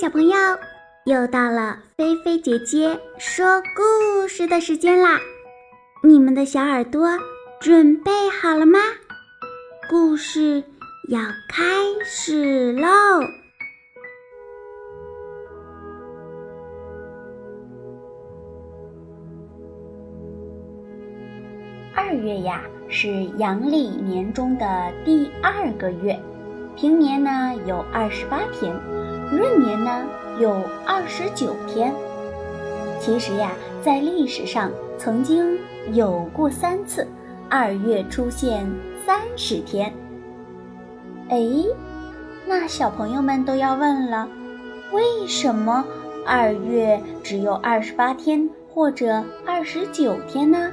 小朋友，又到了菲菲姐姐说故事的时间啦！你们的小耳朵准备好了吗？故事要开始喽！二月呀，是阳历年中的第二个月，平年呢有二十八天。闰年呢有二十九天。其实呀，在历史上曾经有过三次二月出现三十天。哎，那小朋友们都要问了，为什么二月只有二十八天或者二十九天呢？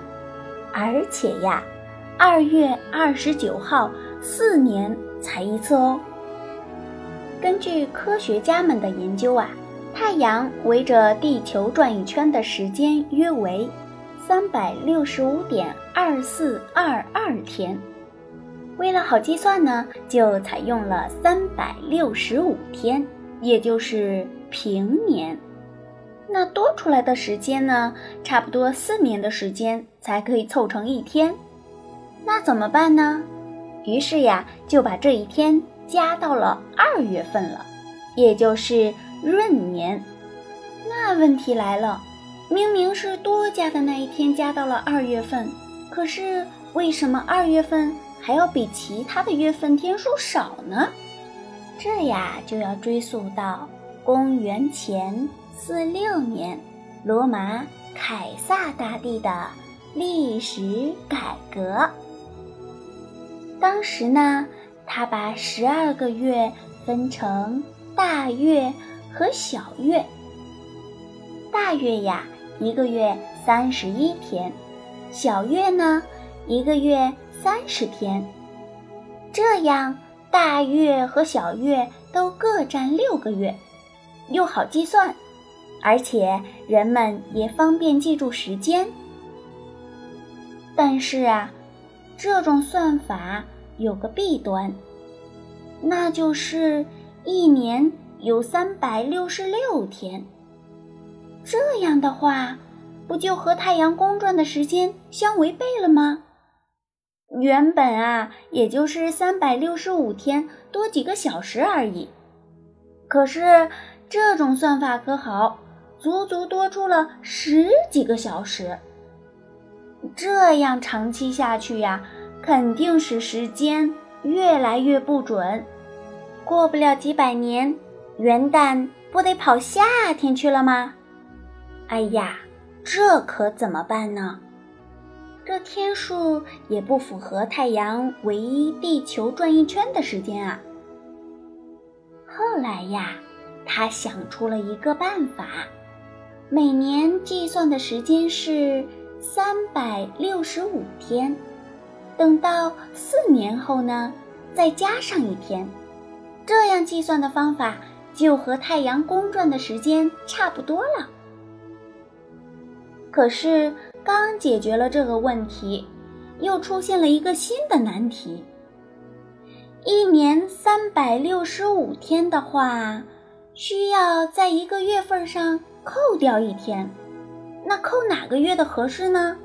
而且呀，二月二十九号四年才一次哦。根据科学家们的研究啊，太阳围着地球转一圈的时间约为三百六十五点二四二二天。为了好计算呢，就采用了三百六十五天，也就是平年。那多出来的时间呢，差不多四年的时间才可以凑成一天。那怎么办呢？于是呀，就把这一天。加到了二月份了，也就是闰年。那问题来了，明明是多加的那一天加到了二月份，可是为什么二月份还要比其他的月份天数少呢？这呀就要追溯到公元前四六年，罗马凯撒大帝的历史改革。当时呢。他把十二个月分成大月和小月。大月呀，一个月三十一天；小月呢，一个月三十天。这样，大月和小月都各占六个月，又好计算，而且人们也方便记住时间。但是啊，这种算法。有个弊端，那就是一年有三百六十六天。这样的话，不就和太阳公转的时间相违背了吗？原本啊，也就是三百六十五天多几个小时而已。可是这种算法可好，足足多出了十几个小时。这样长期下去呀。肯定使时间越来越不准，过不了几百年，元旦不得跑夏天去了吗？哎呀，这可怎么办呢？这天数也不符合太阳围地球转一圈的时间啊。后来呀，他想出了一个办法，每年计算的时间是三百六十五天。等到四年后呢，再加上一天，这样计算的方法就和太阳公转的时间差不多了。可是刚解决了这个问题，又出现了一个新的难题：一年三百六十五天的话，需要在一个月份上扣掉一天，那扣哪个月的合适呢？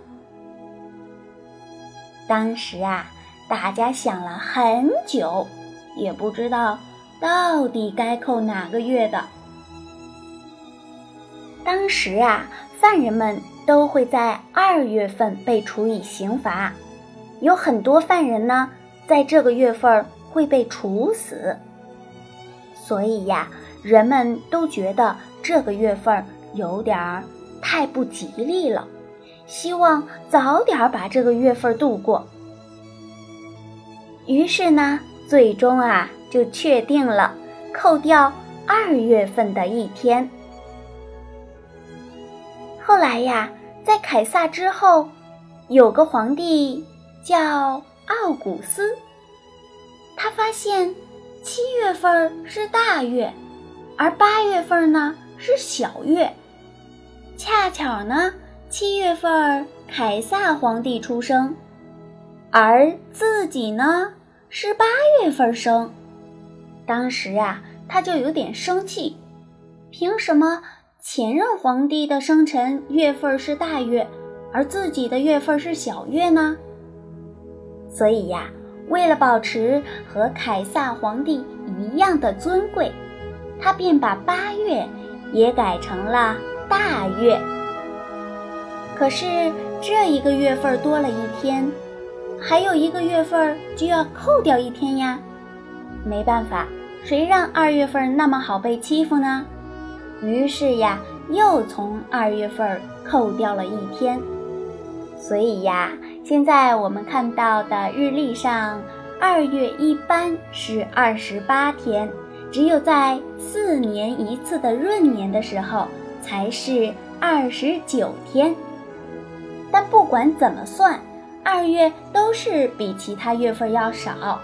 当时啊，大家想了很久，也不知道到底该扣哪个月的。当时啊，犯人们都会在二月份被处以刑罚，有很多犯人呢，在这个月份会被处死。所以呀，人们都觉得这个月份有点儿太不吉利了。希望早点把这个月份度过。于是呢，最终啊，就确定了扣掉二月份的一天。后来呀，在凯撒之后，有个皇帝叫奥古斯，他发现七月份是大月，而八月份呢是小月，恰巧呢。七月份，凯撒皇帝出生，而自己呢是八月份生。当时啊，他就有点生气，凭什么前任皇帝的生辰月份是大月，而自己的月份是小月呢？所以呀，为了保持和凯撒皇帝一样的尊贵，他便把八月也改成了大月。可是这一个月份多了一天，还有一个月份就要扣掉一天呀。没办法，谁让二月份那么好被欺负呢？于是呀，又从二月份扣掉了一天。所以呀，现在我们看到的日历上，二月一般是二十八天，只有在四年一次的闰年的时候才是二十九天。但不管怎么算，二月都是比其他月份要少。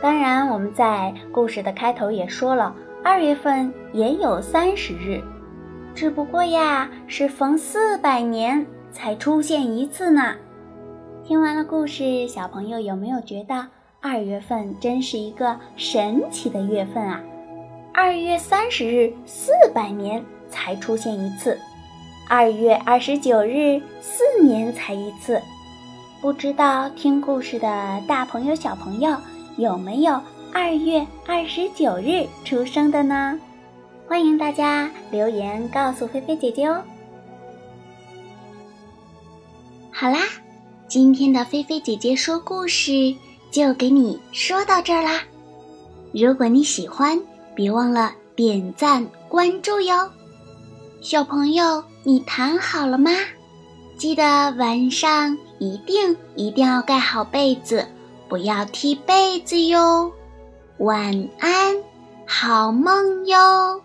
当然，我们在故事的开头也说了，二月份也有三十日，只不过呀，是逢四百年才出现一次呢。听完了故事，小朋友有没有觉得二月份真是一个神奇的月份啊？二月三十日，四百年才出现一次；二月二十九日，四年才一次。不知道听故事的大朋友、小朋友。有没有二月二十九日出生的呢？欢迎大家留言告诉菲菲姐姐哦。好啦，今天的菲菲姐姐说故事就给你说到这儿啦。如果你喜欢，别忘了点赞关注哟。小朋友，你躺好了吗？记得晚上一定一定要盖好被子。不要踢被子哟，晚安，好梦哟。